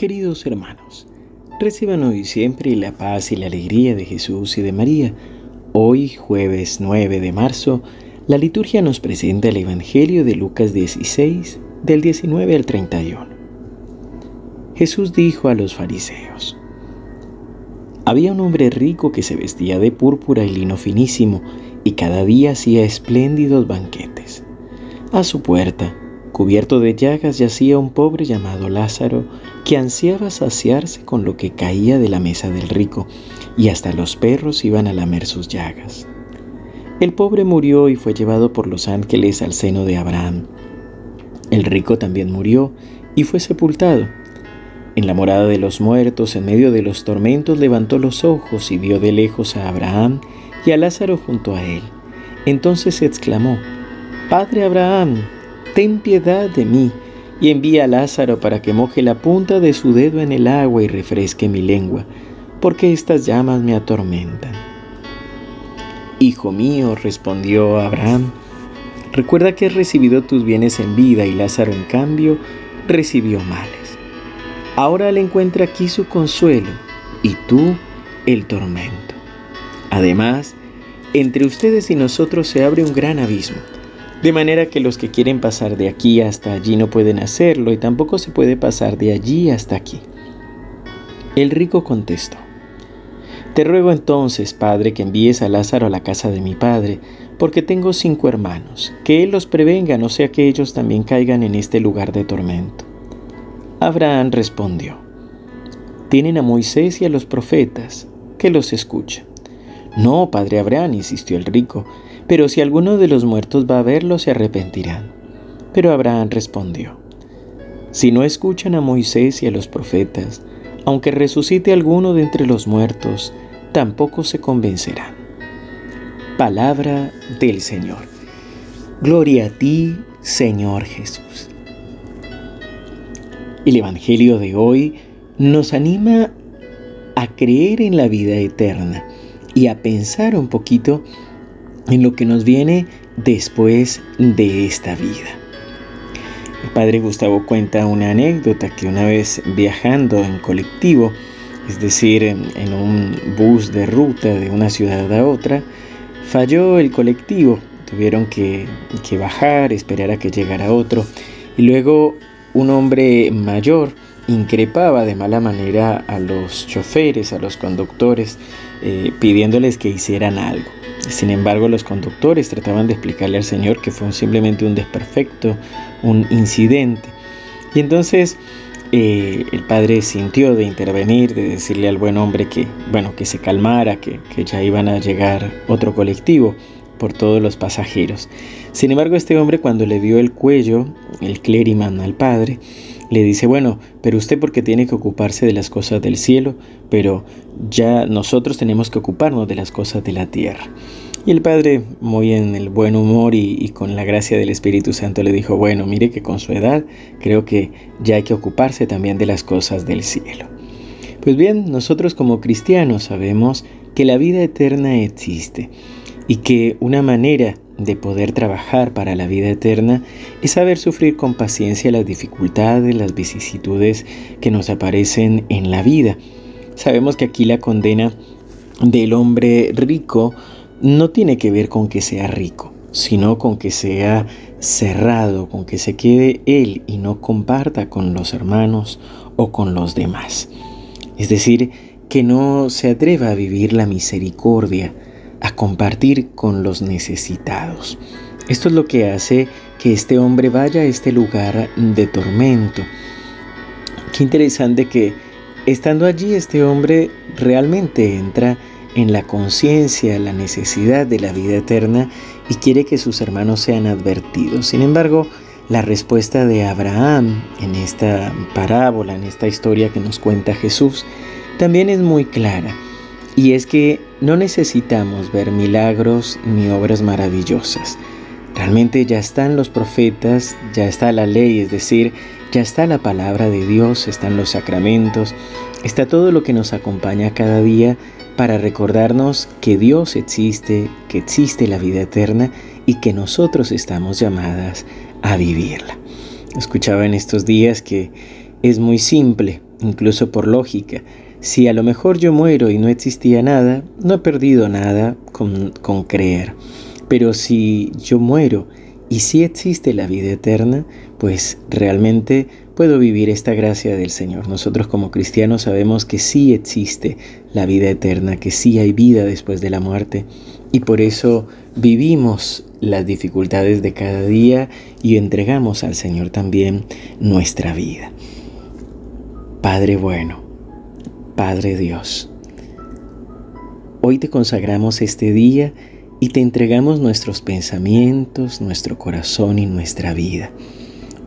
Queridos hermanos, reciban hoy siempre la paz y la alegría de Jesús y de María. Hoy, jueves 9 de marzo, la liturgia nos presenta el Evangelio de Lucas 16, del 19 al 31. Jesús dijo a los fariseos, Había un hombre rico que se vestía de púrpura y lino finísimo y cada día hacía espléndidos banquetes. A su puerta, cubierto de llagas, yacía un pobre llamado Lázaro, que ansiaba saciarse con lo que caía de la mesa del rico, y hasta los perros iban a lamer sus llagas. El pobre murió y fue llevado por los ángeles al seno de Abraham. El rico también murió y fue sepultado. En la morada de los muertos, en medio de los tormentos, levantó los ojos y vio de lejos a Abraham y a Lázaro junto a él. Entonces exclamó, Padre Abraham, ten piedad de mí, y envía a Lázaro para que moje la punta de su dedo en el agua y refresque mi lengua, porque estas llamas me atormentan. Hijo mío, respondió Abraham, recuerda que has recibido tus bienes en vida y Lázaro en cambio recibió males. Ahora él encuentra aquí su consuelo y tú el tormento. Además, entre ustedes y nosotros se abre un gran abismo de manera que los que quieren pasar de aquí hasta allí no pueden hacerlo y tampoco se puede pasar de allí hasta aquí. El rico contestó, Te ruego entonces, Padre, que envíes a Lázaro a la casa de mi Padre, porque tengo cinco hermanos, que él los prevenga, no sea que ellos también caigan en este lugar de tormento. Abraham respondió, Tienen a Moisés y a los profetas, que los escuchen. No, Padre Abraham, insistió el rico, pero si alguno de los muertos va a verlo, se arrepentirán. Pero Abraham respondió, Si no escuchan a Moisés y a los profetas, aunque resucite alguno de entre los muertos, tampoco se convencerán. Palabra del Señor. Gloria a ti, Señor Jesús. El Evangelio de hoy nos anima a creer en la vida eterna y a pensar un poquito en lo que nos viene después de esta vida. El padre Gustavo cuenta una anécdota que una vez viajando en colectivo, es decir, en, un bus de ruta de una ciudad a otra, falló el colectivo. Tuvieron que, bajar, esperar a que llegara otro. Y luego un hombre mayor increpaba de mala manera a los choferes, a los conductores, eh, pidiéndoles que hicieran algo. Sin embargo, los conductores trataban de explicarle al Señor que fue simplemente un desperfecto, un incidente. Y entonces eh, el padre sintió de intervenir, de decirle al buen hombre que, bueno, que se calmara, que, que ya iban a llegar otro colectivo por todos los pasajeros. Sin embargo, este hombre cuando le vio el cuello, el clériman al padre, le dice, bueno, pero usted porque tiene que ocuparse de las cosas del cielo, pero ya nosotros tenemos que ocuparnos de las cosas de la tierra. Y el padre, muy en el buen humor y, con la gracia del Espíritu Santo, le dijo, bueno, mire que con su edad creo que ya hay que ocuparse también de las cosas del cielo. Pues bien, nosotros como cristianos sabemos que la vida eterna existe y que una manera de poder trabajar para la vida eterna es saber sufrir con paciencia las dificultades, las vicisitudes que nos aparecen en la vida. Sabemos que aquí la condena del hombre rico no tiene que ver con que sea rico, sino con que sea cerrado, con que se quede él y no comparta con los hermanos o con los demás. Es decir, que no se atreva a vivir la misericordia, a compartir con los necesitados. Esto es lo que hace que este hombre vaya a este lugar de tormento. Qué interesante que estando allí este hombre realmente entra en la conciencia, la necesidad de la vida eterna y quiere que sus hermanos sean advertidos. Sin embargo, la respuesta de Abraham en esta parábola, en esta historia que nos cuenta Jesús, también es muy clara. Y es que no necesitamos ver milagros ni obras maravillosas. Realmente ya están los profetas, ya está la ley, es decir, ya está la palabra de Dios, están los sacramentos, está todo lo que nos acompaña cada día para recordarnos que Dios existe, que existe la vida eterna y que nosotros estamos llamadas a vivirla. Escuchaba en estos días que es muy simple incluso por lógica. Si a lo mejor yo muero y no existía nada, no he perdido nada con, con creer. Pero si yo muero y si existe la vida eterna, pues realmente puedo vivir esta gracia del Señor. Nosotros como cristianos sabemos que sí existe la vida eterna, que sí hay vida después de la muerte y por eso vivimos las dificultades de cada día y entregamos al Señor también nuestra vida. Padre bueno, Padre Dios, hoy te consagramos este día y te entregamos nuestros pensamientos, nuestro corazón y nuestra vida.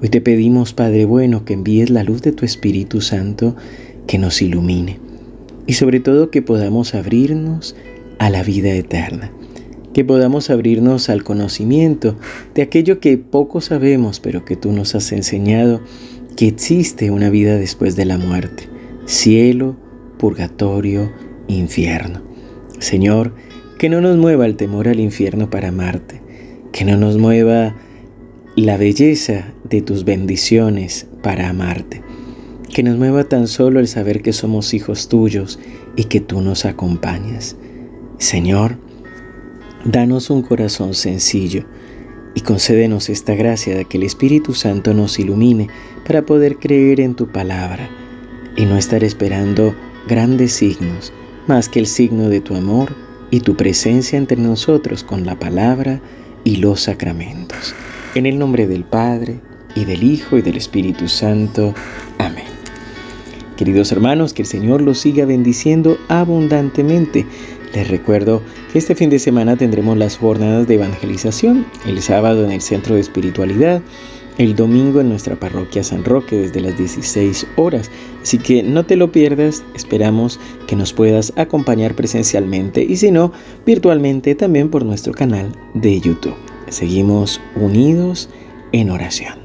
Hoy te pedimos, Padre bueno, que envíes la luz de tu Espíritu Santo que nos ilumine y sobre todo que podamos abrirnos a la vida eterna, que podamos abrirnos al conocimiento de aquello que poco sabemos, pero que tú nos has enseñado, que existe una vida después de la muerte, cielo, purgatorio, infierno. Señor, que no nos mueva el temor al infierno para amarte, que no nos mueva la belleza de tus bendiciones para amarte. Que nos mueva tan solo el saber que somos hijos tuyos y que tú nos acompañas. Señor, danos un corazón sencillo y concédenos esta gracia de que el Espíritu Santo nos ilumine para poder creer en tu palabra y no estar esperando grandes signos más que el signo de tu amor y tu presencia entre nosotros con la palabra y los sacramentos. En el nombre del Padre, y del Hijo, y del Espíritu Santo. Amén. Queridos hermanos, que el Señor los siga bendiciendo abundantemente. Les recuerdo que este fin de semana tendremos las jornadas de evangelización, el sábado en el Centro de Espiritualidad, el domingo en nuestra parroquia San Roque desde las 16 horas. Así que no te lo pierdas, esperamos que nos puedas acompañar presencialmente y si no, virtualmente también por nuestro canal de YouTube. Seguimos unidos en oración.